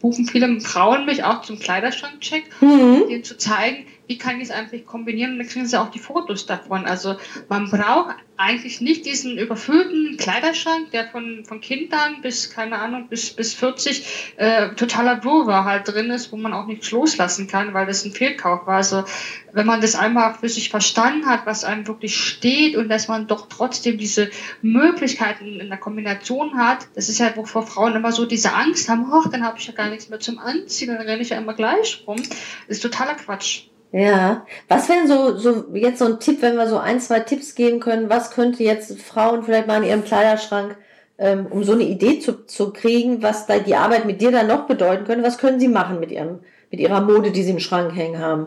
buchen viele Frauen mich auch zum Kleiderschrankcheck, mhm. um ihnen zu zeigen, wie kann ich es eigentlich kombinieren? Und dann kriegen sie auch die Fotos davon. Also man braucht eigentlich nicht diesen überfüllten Kleiderschrank, der von, von Kindern bis, keine Ahnung, bis, bis 40 äh, totaler Wirrwarr halt drin ist, wo man auch nichts loslassen kann, weil das ein Fehlkauf war. Also wenn man das einmal für sich verstanden hat, was einem wirklich steht und dass man doch trotzdem diese Möglichkeiten in der Kombination hat, das ist ja, wovor Frauen immer so diese Angst haben, ach, dann habe ich ja gar nichts mehr zum Anziehen, dann renne ich ja immer gleich rum. Das ist totaler Quatsch. Ja, was wäre so, so jetzt so ein Tipp, wenn wir so ein, zwei Tipps geben können, was könnte jetzt Frauen vielleicht mal in ihrem Kleiderschrank, ähm, um so eine Idee zu, zu kriegen, was da die Arbeit mit dir dann noch bedeuten könnte, was können sie machen mit ihrem, mit ihrer Mode, die sie im Schrank hängen haben?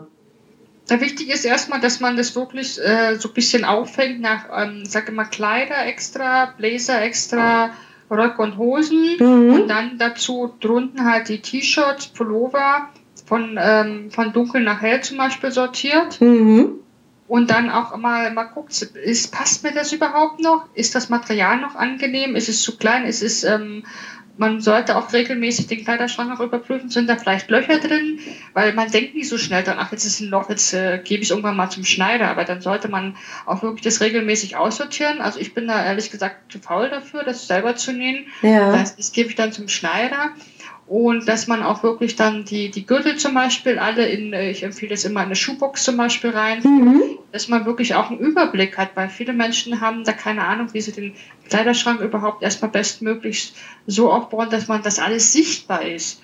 Da wichtig ist erstmal, dass man das wirklich äh, so ein bisschen auffängt nach, ähm, sage mal, Kleider extra, Blazer extra, Röcke und Hosen mhm. und dann dazu drunten halt die T-Shirts, Pullover von, ähm, von dunkel nach hell zum Beispiel sortiert. Mhm. Und dann auch mal, mal guckt, ist, passt mir das überhaupt noch? Ist das Material noch angenehm? Ist es zu klein? Ist es, ähm, man sollte auch regelmäßig den Kleiderschrank auch überprüfen, sind da vielleicht Löcher drin, weil man denkt nicht so schnell dann, ach, jetzt ist ein Loch, jetzt äh, gebe ich es irgendwann mal zum Schneider, aber dann sollte man auch wirklich das regelmäßig aussortieren. Also ich bin da ehrlich gesagt zu faul dafür, das selber zu nähen. Ja. Das, das gebe ich dann zum Schneider und dass man auch wirklich dann die, die Gürtel zum Beispiel alle in, äh, ich empfehle es immer in eine Schuhbox zum Beispiel rein, mhm. dass man wirklich auch einen Überblick hat, weil viele Menschen haben da keine Ahnung, wie sie den Kleiderschrank überhaupt erstmal bestmöglichst so aufbauen, dass man das alles sichtbar ist.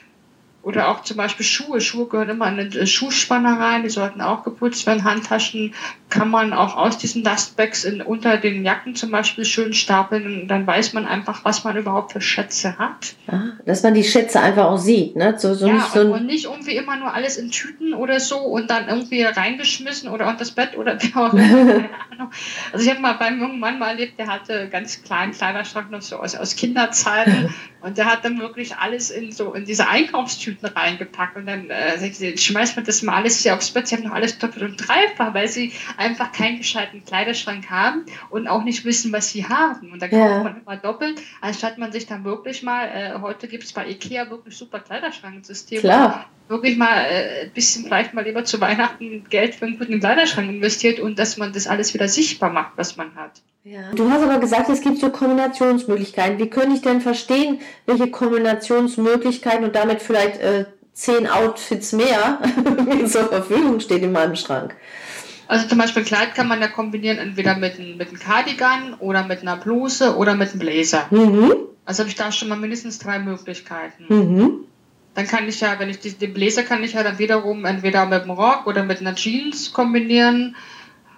Oder auch zum Beispiel Schuhe. Schuhe gehören immer in eine Schuhspanner rein, die sollten auch geputzt werden. Handtaschen kann man auch aus diesen Dustbags in, unter den Jacken zum Beispiel schön stapeln und dann weiß man einfach, was man überhaupt für Schätze hat. Ah, dass man die Schätze einfach auch sieht, ne? So, so ja, nicht so und, und nicht irgendwie immer nur alles in Tüten oder so und dann irgendwie reingeschmissen oder unter das Bett oder wie auch immer. [laughs] Also ich habe mal beim jungen Mann mal erlebt, der hatte ganz kleinen Kleiderschrank noch so aus, aus Kinderzeiten [laughs] und der hat dann wirklich alles in so in diese Einkaufstüten reingepackt und dann äh, schmeißt man das mal alles hier aufs Bett. Sie haben noch alles doppelt und dreifach, weil sie einfach keinen gescheiten Kleiderschrank haben und auch nicht wissen, was sie haben. Und dann kauft ja. man immer doppelt, anstatt man sich dann wirklich mal, äh, heute gibt es bei Ikea wirklich super Kleiderschranksysteme. Klar wirklich mal äh, ein bisschen vielleicht mal lieber zu Weihnachten Geld für einen guten Kleiderschrank investiert und dass man das alles wieder sichtbar macht, was man hat. Ja. Du hast aber gesagt, es gibt so Kombinationsmöglichkeiten. Wie könnte ich denn verstehen, welche Kombinationsmöglichkeiten und damit vielleicht äh, zehn Outfits mehr [laughs] mir zur Verfügung steht in meinem Schrank? Also zum Beispiel Kleid kann man ja kombinieren entweder mit, ein, mit einem Cardigan oder mit einer Bluse oder mit einem Blazer. Mhm. Also habe ich da schon mal mindestens drei Möglichkeiten. Mhm. Dann kann ich ja, wenn ich die, den Bläser kann ich ja dann wiederum entweder mit dem Rock oder mit einer Jeans kombinieren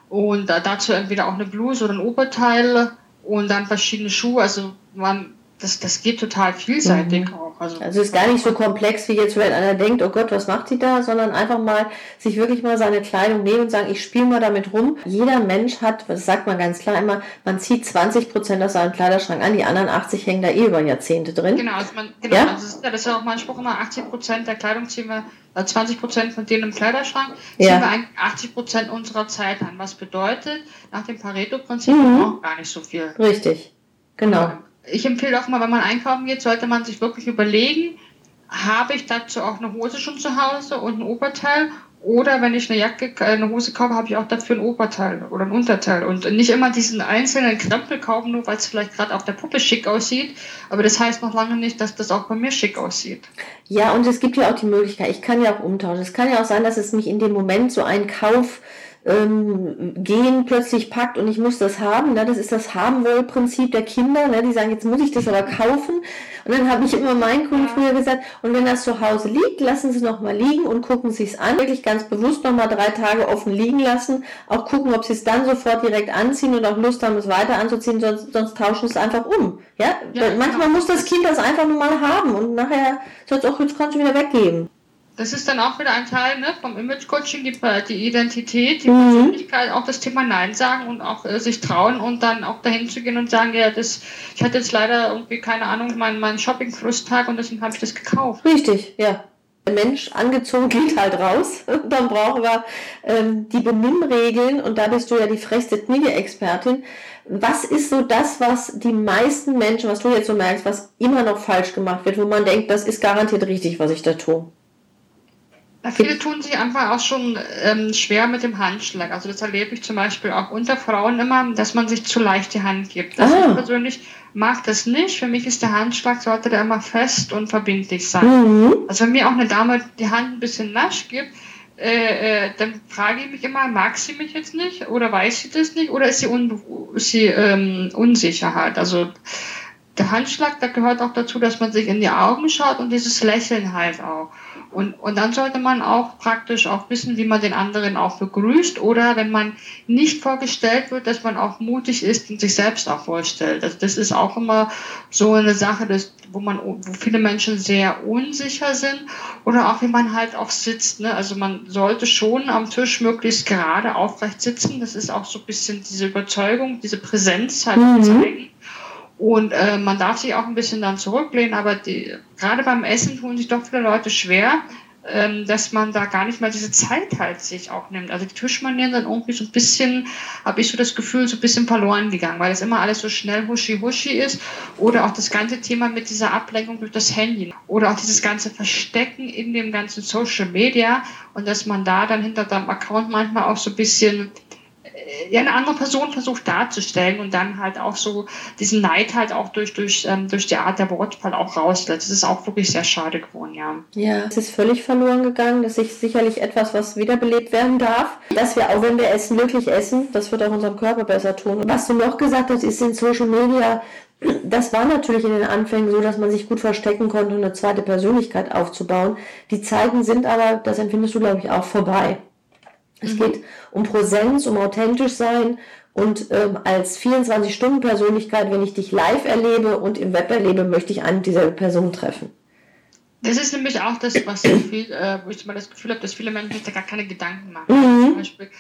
und dazu entweder auch eine Bluse oder ein Oberteil und dann verschiedene Schuhe. Also man das, das geht total vielseitig mhm. Also, also ist gar nicht so komplex, wie jetzt vielleicht einer denkt, oh Gott, was macht die da, sondern einfach mal sich wirklich mal seine Kleidung nehmen und sagen, ich spiele mal damit rum. Jeder Mensch hat, das sagt man ganz klar immer, man zieht 20 Prozent aus seinem Kleiderschrank an, die anderen 80 hängen da eh über Jahrzehnte drin. Genau, also man, genau ja? Also das, ist, ja auch mein Spruch immer, 80 Prozent der Kleidung ziehen wir, 20 äh, Prozent von denen im Kleiderschrank, ziehen ja. wir eigentlich 80 Prozent unserer Zeit an. Was bedeutet, nach dem Pareto-Prinzip mhm. auch gar nicht so viel. Richtig, genau ich empfehle auch mal, wenn man einkaufen geht, sollte man sich wirklich überlegen, habe ich dazu auch eine Hose schon zu Hause und ein Oberteil oder wenn ich eine Jacke, äh, eine Hose kaufe, habe ich auch dafür ein Oberteil oder ein Unterteil. Und nicht immer diesen einzelnen Krempel kaufen, nur weil es vielleicht gerade auf der Puppe schick aussieht. Aber das heißt noch lange nicht, dass das auch bei mir schick aussieht. Ja, und es gibt ja auch die Möglichkeit, ich kann ja auch umtauschen. Es kann ja auch sein, dass es mich in dem Moment so ein Kauf ähm, Gen plötzlich packt und ich muss das haben. Ne? Das ist das Haben-Woll-Prinzip der Kinder. Ne? Die sagen, jetzt muss ich das aber kaufen. Und dann habe ich immer meinen Kunden früher gesagt, und wenn das zu Hause liegt, lassen Sie es nochmal liegen und gucken Sie es an. Wirklich ganz bewusst nochmal drei Tage offen liegen lassen. Auch gucken, ob Sie es dann sofort direkt anziehen und auch Lust haben, es weiter anzuziehen, sonst, sonst tauschen Sie es einfach um. Ja? ja Manchmal genau. muss das Kind das einfach nur mal haben und nachher soll es auch, jetzt kannst du wieder weggeben. Das ist dann auch wieder ein Teil ne, vom Image-Coaching, die, die, Identität, die mhm. Persönlichkeit, auch das Thema Nein sagen und auch äh, sich trauen und dann auch dahin zu gehen und sagen, ja, das, ich hatte jetzt leider irgendwie, keine Ahnung, meinen mein Shopping-Frusttag und deswegen habe ich das gekauft. Richtig, ja. Der Mensch angezogen [laughs] geht halt raus. dann brauchen wir ähm, die Benimmregeln und da bist du ja die frechste Media-Expertin. Was ist so das, was die meisten Menschen, was du jetzt so merkst, was immer noch falsch gemacht wird, wo man denkt, das ist garantiert richtig, was ich da tue? Viele tun sich einfach auch schon ähm, schwer mit dem Handschlag. Also das erlebe ich zum Beispiel auch unter Frauen immer, dass man sich zu leicht die Hand gibt. Also ah. Ich persönlich mag das nicht. Für mich ist der Handschlag, sollte der immer fest und verbindlich sein. Mhm. Also wenn mir auch eine Dame die Hand ein bisschen lasch gibt, äh, äh, dann frage ich mich immer, mag sie mich jetzt nicht oder weiß sie das nicht oder ist sie, un ist sie ähm, unsicher halt? Also der Handschlag, da gehört auch dazu, dass man sich in die Augen schaut und dieses Lächeln halt auch. Und, und dann sollte man auch praktisch auch wissen, wie man den anderen auch begrüßt oder wenn man nicht vorgestellt wird, dass man auch mutig ist und sich selbst auch vorstellt. Also das ist auch immer so eine Sache, dass, wo man, wo viele Menschen sehr unsicher sind oder auch wie man halt auch sitzt. Ne? Also man sollte schon am Tisch möglichst gerade aufrecht sitzen. Das ist auch so ein bisschen diese Überzeugung, diese Präsenz halt mhm. zeigen. Und äh, man darf sich auch ein bisschen dann zurücklehnen, aber die, gerade beim Essen tun sich doch viele Leute schwer, ähm, dass man da gar nicht mal diese Zeit halt sich auch nimmt. Also die Tischmanieren sind irgendwie so ein bisschen, habe ich so das Gefühl, so ein bisschen verloren gegangen, weil es immer alles so schnell huschi-huschi ist. Oder auch das ganze Thema mit dieser Ablenkung durch das Handy. Oder auch dieses ganze Verstecken in dem ganzen Social Media und dass man da dann hinter deinem Account manchmal auch so ein bisschen ja, eine andere Person versucht darzustellen und dann halt auch so diesen Neid halt auch durch, durch, ähm, durch die Art der Wortwahl auch rauslässt. Das ist auch wirklich sehr schade geworden, ja. Ja, es ist völlig verloren gegangen. Das ist sicherlich etwas, was wiederbelebt werden darf. Dass wir auch, wenn wir essen, wirklich essen, das wird auch unserem Körper besser tun. Was du noch gesagt hast, ist in Social Media das war natürlich in den Anfängen so, dass man sich gut verstecken konnte, eine zweite Persönlichkeit aufzubauen. Die Zeiten sind aber, das empfindest du, glaube ich, auch vorbei. Es mhm. geht um Präsenz, um authentisch sein und ähm, als 24-Stunden-Persönlichkeit, wenn ich dich live erlebe und im Web erlebe, möchte ich eine dieser Personen treffen. Das ist nämlich auch das, was [clears throat] viel, äh, wo ich mal das Gefühl habe, dass viele Menschen sich da gar keine Gedanken machen. Mhm. Zum Beispiel,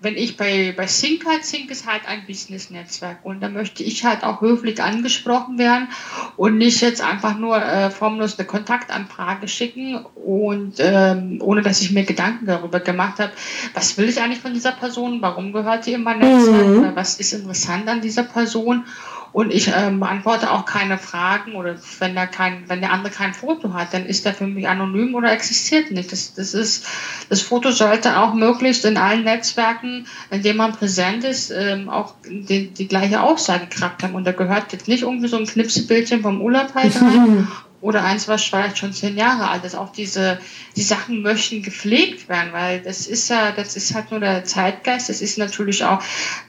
wenn ich bei, bei Sync halt, Sync ist halt ein Business-Netzwerk und da möchte ich halt auch höflich angesprochen werden und nicht jetzt einfach nur äh, formlos eine Kontaktanfrage schicken und ähm, ohne dass ich mir Gedanken darüber gemacht habe, was will ich eigentlich von dieser Person, warum gehört sie in mein Netzwerk, mhm. was ist interessant an dieser Person und ich ähm, beantworte auch keine Fragen oder wenn der kein, wenn der andere kein Foto hat, dann ist der für mich anonym oder existiert nicht. Das, das ist, das Foto sollte auch möglichst in allen Netzwerken, in denen man präsent ist, ähm, auch die, die gleiche Aussagekraft haben. Und da gehört jetzt nicht irgendwie so ein Knipsebildchen vom Urlaub halt [laughs] rein oder eins, was vielleicht schon zehn Jahre alt ist. Auch diese, die Sachen möchten gepflegt werden, weil das ist ja, das ist halt nur der Zeitgeist. Das ist natürlich auch,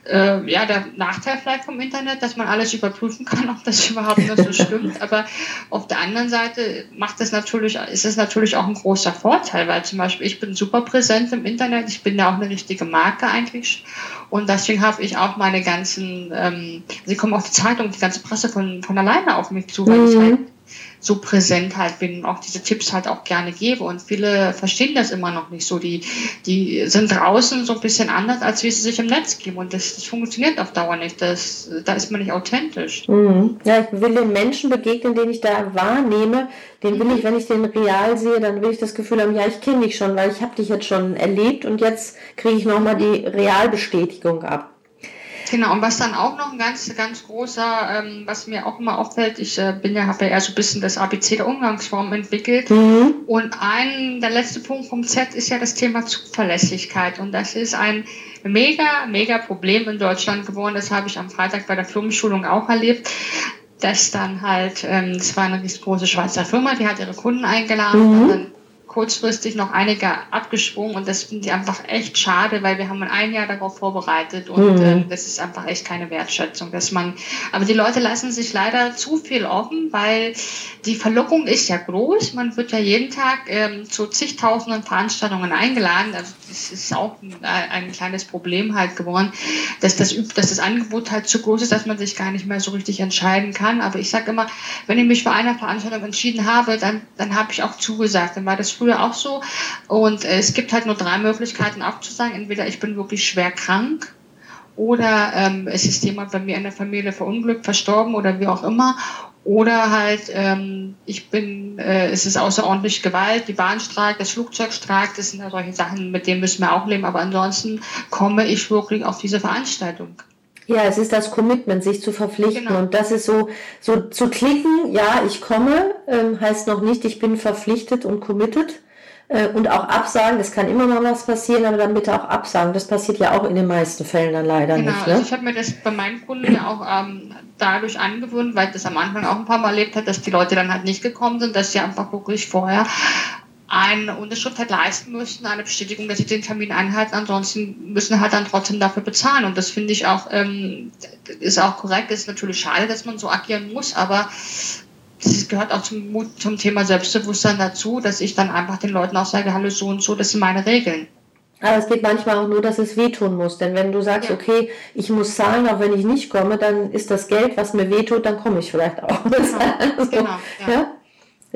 äh, ja, der Nachteil vielleicht vom Internet, dass man alles überprüfen kann, [laughs] ob das überhaupt noch so stimmt. [laughs] Aber auf der anderen Seite macht das natürlich, ist es natürlich auch ein großer Vorteil, weil zum Beispiel ich bin super präsent im Internet. Ich bin ja auch eine richtige Marke eigentlich. Und deswegen habe ich auch meine ganzen, ähm, sie kommen auf die Zeitung, die ganze Presse von, von alleine auf mich zu, weil mhm. ich halt so präsent halt bin und auch diese Tipps halt auch gerne gebe. Und viele verstehen das immer noch nicht so. Die, die sind draußen so ein bisschen anders, als wie sie sich im Netz geben. Und das, das funktioniert auf Dauer nicht. Das, da ist man nicht authentisch. Mhm. Ja, ich will den Menschen begegnen, den ich da wahrnehme. Den will ich, wenn ich den real sehe, dann will ich das Gefühl haben, ja, ich kenne dich schon, weil ich habe dich jetzt schon erlebt und jetzt kriege ich nochmal die Realbestätigung ab. Genau, und was dann auch noch ein ganz, ganz großer, ähm, was mir auch immer auffällt, ich äh, bin ja, habe ja eher so ein bisschen das ABC der Umgangsform entwickelt. Mhm. Und ein, der letzte Punkt vom Z ist ja das Thema Zuverlässigkeit. Und das ist ein mega, mega Problem in Deutschland geworden. Das habe ich am Freitag bei der Firmenschulung auch erlebt dass dann halt, ähm, es war eine große Schweizer Firma, die hat ihre Kunden eingeladen mhm. und dann kurzfristig noch einige abgesprungen und das finde ich einfach echt schade, weil wir haben ein Jahr darauf vorbereitet und mhm. äh, das ist einfach echt keine Wertschätzung, dass man, aber die Leute lassen sich leider zu viel offen, weil die Verlockung ist ja groß, man wird ja jeden Tag ähm, zu zigtausenden Veranstaltungen eingeladen, also das ist auch ein, ein kleines Problem halt geworden, dass das, dass das Angebot halt zu groß ist, dass man sich gar nicht mehr so richtig entscheiden kann, aber ich sage immer, wenn ich mich für eine Veranstaltung entschieden habe, dann, dann habe ich auch zugesagt, dann war das früher früher auch so. Und äh, es gibt halt nur drei Möglichkeiten abzusagen. Entweder ich bin wirklich schwer krank oder ähm, es ist jemand bei mir in der Familie verunglückt, verstorben oder wie auch immer. Oder halt, ähm, ich bin, äh, es ist außerordentlich Gewalt, die Bahn streikt, das Flugzeug streikt, das sind ja solche Sachen, mit denen müssen wir auch leben. Aber ansonsten komme ich wirklich auf diese Veranstaltung. Ja, es ist das Commitment, sich zu verpflichten. Genau. Und das ist so, so zu klicken, ja, ich komme, ähm, heißt noch nicht, ich bin verpflichtet und committed. Äh, und auch absagen, das kann immer mal was passieren, aber dann bitte auch absagen. Das passiert ja auch in den meisten Fällen dann leider genau, nicht. Ne? Also ich habe mir das bei meinen Kunden ja auch ähm, dadurch angewöhnt, weil ich das am Anfang auch ein paar Mal erlebt habe, dass die Leute dann halt nicht gekommen sind, dass sie einfach wirklich vorher eine Unterschrift halt leisten müssen, eine Bestätigung, dass sie den Termin einhalten, ansonsten müssen halt dann trotzdem dafür bezahlen. Und das finde ich auch, ähm, ist auch korrekt, ist natürlich schade, dass man so agieren muss, aber das gehört auch zum, zum Thema Selbstbewusstsein dazu, dass ich dann einfach den Leuten auch sage, hallo so und so, das sind meine Regeln. Aber es geht manchmal auch nur, dass es wehtun muss. Denn wenn du sagst, ja. okay, ich muss zahlen, auch wenn ich nicht komme, dann ist das Geld, was mir wehtut, dann komme ich vielleicht auch. [laughs] Genau, so, genau ja. ja?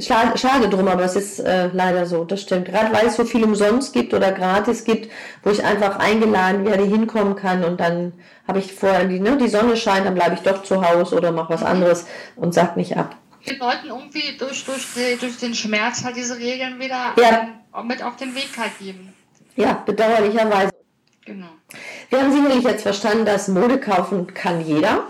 Schade, schade drum, aber es ist äh, leider so, das stimmt. Gerade weil es so viel umsonst gibt oder gratis gibt, wo ich einfach eingeladen werde, hinkommen kann und dann habe ich vorher, die, ne, die Sonne scheint, dann bleibe ich doch zu Hause oder mache was anderes und sag nicht ab den Leuten irgendwie durch, durch, durch den Schmerz halt diese Regeln wieder ja. ähm, mit auf den Weg halt geben. Ja, bedauerlicherweise. Genau. Wir haben sicherlich jetzt verstanden, dass Mode kaufen kann jeder,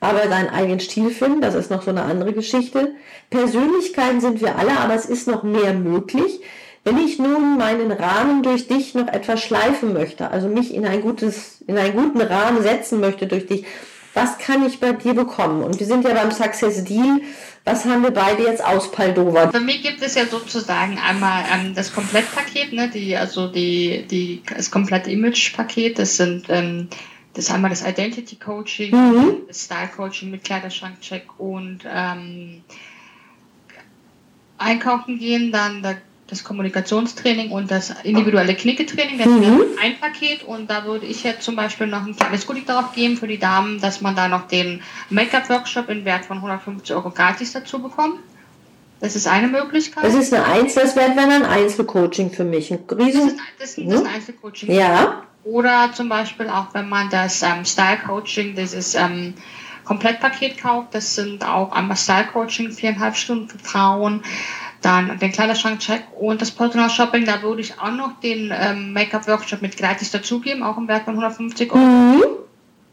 aber seinen eigenen Stil finden, das ist noch so eine andere Geschichte. Persönlichkeiten sind wir alle, aber es ist noch mehr möglich. Wenn ich nun meinen Rahmen durch dich noch etwas schleifen möchte, also mich in ein gutes, in einen guten Rahmen setzen möchte durch dich, was kann ich bei dir bekommen? Und wir sind ja beim Success Deal was haben wir beide jetzt aus Paldova? Für mich gibt es ja sozusagen einmal ähm, das Komplettpaket, ne, die, also die, die, das komplette Image-Paket. Das sind ähm, das ist einmal das Identity Coaching, mhm. das Style Coaching mit Kleiderschrankcheck und ähm, einkaufen gehen. Dann da das Kommunikationstraining und das individuelle Knicketraining. Das mhm. wäre ein Paket und da würde ich jetzt zum Beispiel noch ein kleines Goodie darauf geben für die Damen, dass man da noch den Make-up-Workshop in Wert von 150 Euro gratis dazu bekommt. Das ist eine Möglichkeit. Das ist eine Einzel, das wäre dann ein Einzelcoaching für mich. Ein Riesen das ist, das, das ist ein? Einzelcoaching. Ja. Oder zum Beispiel auch, wenn man das ähm, Style-Coaching, dieses ähm, Komplettpaket kauft, das sind auch einmal Style-Coaching, viereinhalb Stunden für Frauen, dann den Kleiderschrank-Check und das Personal Shopping, da würde ich auch noch den ähm, Make-up-Workshop mit gratis dazugeben, auch im Wert von 150 Euro. Mhm.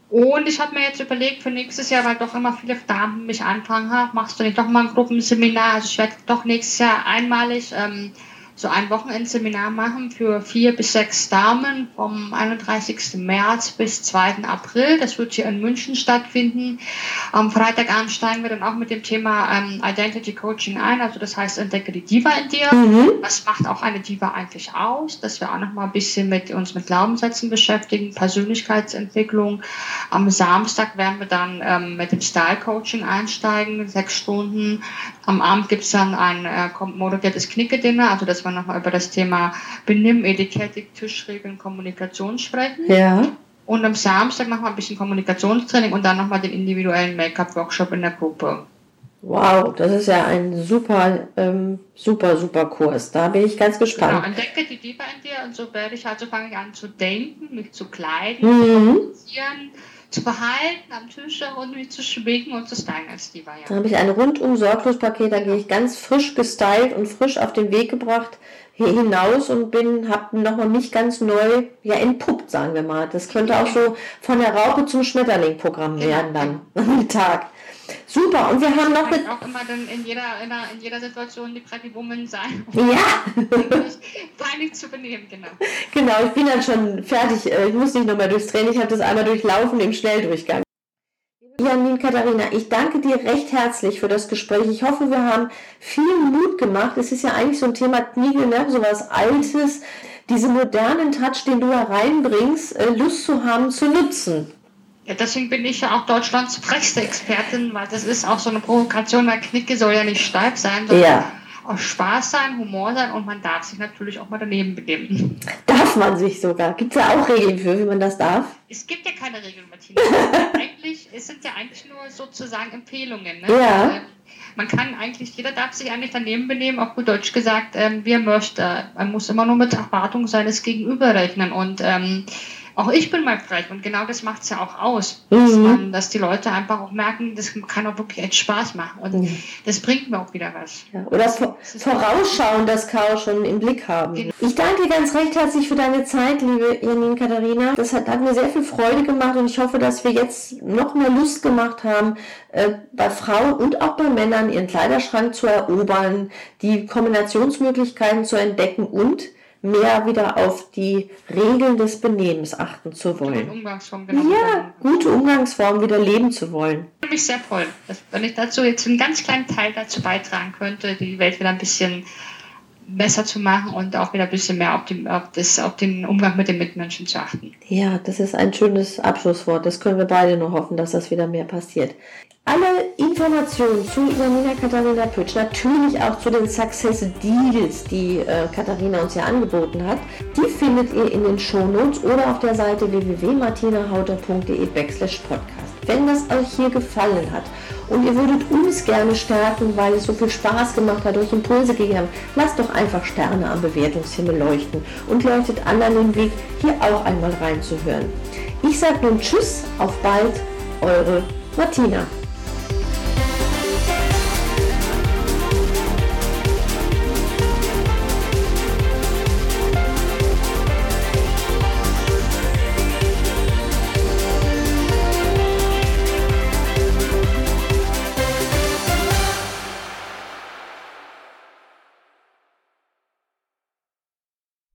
Und ich habe mir jetzt überlegt, für nächstes Jahr, weil doch immer viele Damen mich anfangen, machst du nicht doch mal ein Gruppenseminar? Also ich werde doch nächstes Jahr einmalig ähm, so ein Wochenendseminar machen für vier bis sechs Damen vom 31. März bis 2. April. Das wird hier in München stattfinden. Am Freitagabend steigen wir dann auch mit dem Thema ähm, Identity Coaching ein. Also das heißt, entdecke die Diva in dir. Mhm. Was macht auch eine Diva eigentlich aus? Dass wir auch noch mal ein bisschen mit uns mit Glaubenssätzen beschäftigen, Persönlichkeitsentwicklung. Am Samstag werden wir dann ähm, mit dem Style Coaching einsteigen, sechs Stunden. Am Abend gibt es dann ein äh, moderiertes Knicke-Dinner, also das wir nochmal über das Thema Benimm, Etikette, Tischregeln, Kommunikation sprechen. Ja. Und am Samstag nochmal ein bisschen Kommunikationstraining und dann nochmal den individuellen Make-up-Workshop in der Gruppe. Wow, das ist ja ein super, ähm, super, super Kurs. Da bin ich ganz gespannt. Genau, entdecke die Diva in dir und so werde ich halt, so fange ich an zu denken, mich zu kleiden, mhm. zu kommunizieren zu behalten, am Tisch und mich zu schminken und zu stylen als Diva. Ja. Da habe ich ein rundum sorglos Paket, da gehe ich ganz frisch gestylt und frisch auf den Weg gebracht hier hinaus und bin, habe nochmal mich ganz neu ja entpuppt, sagen wir mal. Das könnte auch so von der Raupe zum Schmetterling-Programm genau. werden dann am Tag. Super, und wir haben noch. Kann auch immer dann in jeder, in, der, in jeder Situation die Pretty Woman sein. Um ja! peinlich zu benehmen, genau. Genau, ich bin dann schon fertig. Äh, ich muss nicht nochmal durchs Training, ich habe das einmal durchlaufen im Schnelldurchgang. Janine Katharina, ich danke dir recht herzlich für das Gespräch. Ich hoffe, wir haben viel Mut gemacht. Es ist ja eigentlich so ein Thema Kniegel, ne? so was Altes, diese modernen Touch, den du hereinbringst, äh, Lust zu haben, zu nutzen. Ja, deswegen bin ich ja auch Deutschlands frechste Expertin, weil das ist auch so eine Provokation, weil Knicke soll ja nicht steif sein, sondern ja. auch Spaß sein, Humor sein und man darf sich natürlich auch mal daneben benehmen. Darf man sich sogar? Gibt es ja auch Regeln für, wie man das darf? Es gibt ja keine Regeln, Martina. [laughs] eigentlich, es sind ja eigentlich nur sozusagen Empfehlungen. Ne? Ja. Äh, man kann eigentlich, jeder darf sich eigentlich daneben benehmen, auch gut Deutsch gesagt, ähm, wie er möchte. Man muss immer nur mit Erwartung seines Gegenüber rechnen und ähm, auch ich bin mal frech und genau das macht es ja auch aus, mhm. dass, man, dass, die Leute einfach auch merken, das kann auch wirklich echt Spaß machen und mhm. das bringt mir auch wieder was. Ja, oder das Vorausschauen, das Chaos schon im Blick haben. Genau. Ich danke dir ganz recht herzlich für deine Zeit, liebe Janine Katharina. Das hat, hat, mir sehr viel Freude gemacht und ich hoffe, dass wir jetzt noch mehr Lust gemacht haben, äh, bei Frauen und auch bei Männern ihren Kleiderschrank zu erobern, die Kombinationsmöglichkeiten zu entdecken und mehr wieder auf die Regeln des Benehmens achten zu wollen. Umgangsform, genau. Ja, gute Umgangsformen wieder leben zu wollen. Ich würde mich sehr freuen, wenn ich dazu jetzt einen ganz kleinen Teil dazu beitragen könnte, die Welt wieder ein bisschen besser zu machen und auch wieder ein bisschen mehr auf, den, auf, das, auf den Umgang mit den Mitmenschen zu achten. Ja, das ist ein schönes Abschlusswort. Das können wir beide nur hoffen, dass das wieder mehr passiert. Alle Informationen zu Janina Katharina Pütsch, natürlich auch zu den Success Deals, die äh, Katharina uns ja angeboten hat, die findet ihr in den Shownotes oder auf der Seite www.martinahauter.de backslash podcast. Wenn das euch hier gefallen hat und ihr würdet uns gerne stärken, weil es so viel Spaß gemacht hat, euch Impulse gegeben haben, lasst doch einfach Sterne am Bewertungshimmel leuchten und leuchtet anderen den Weg, hier auch einmal reinzuhören. Ich sage nun Tschüss, auf bald, eure Martina.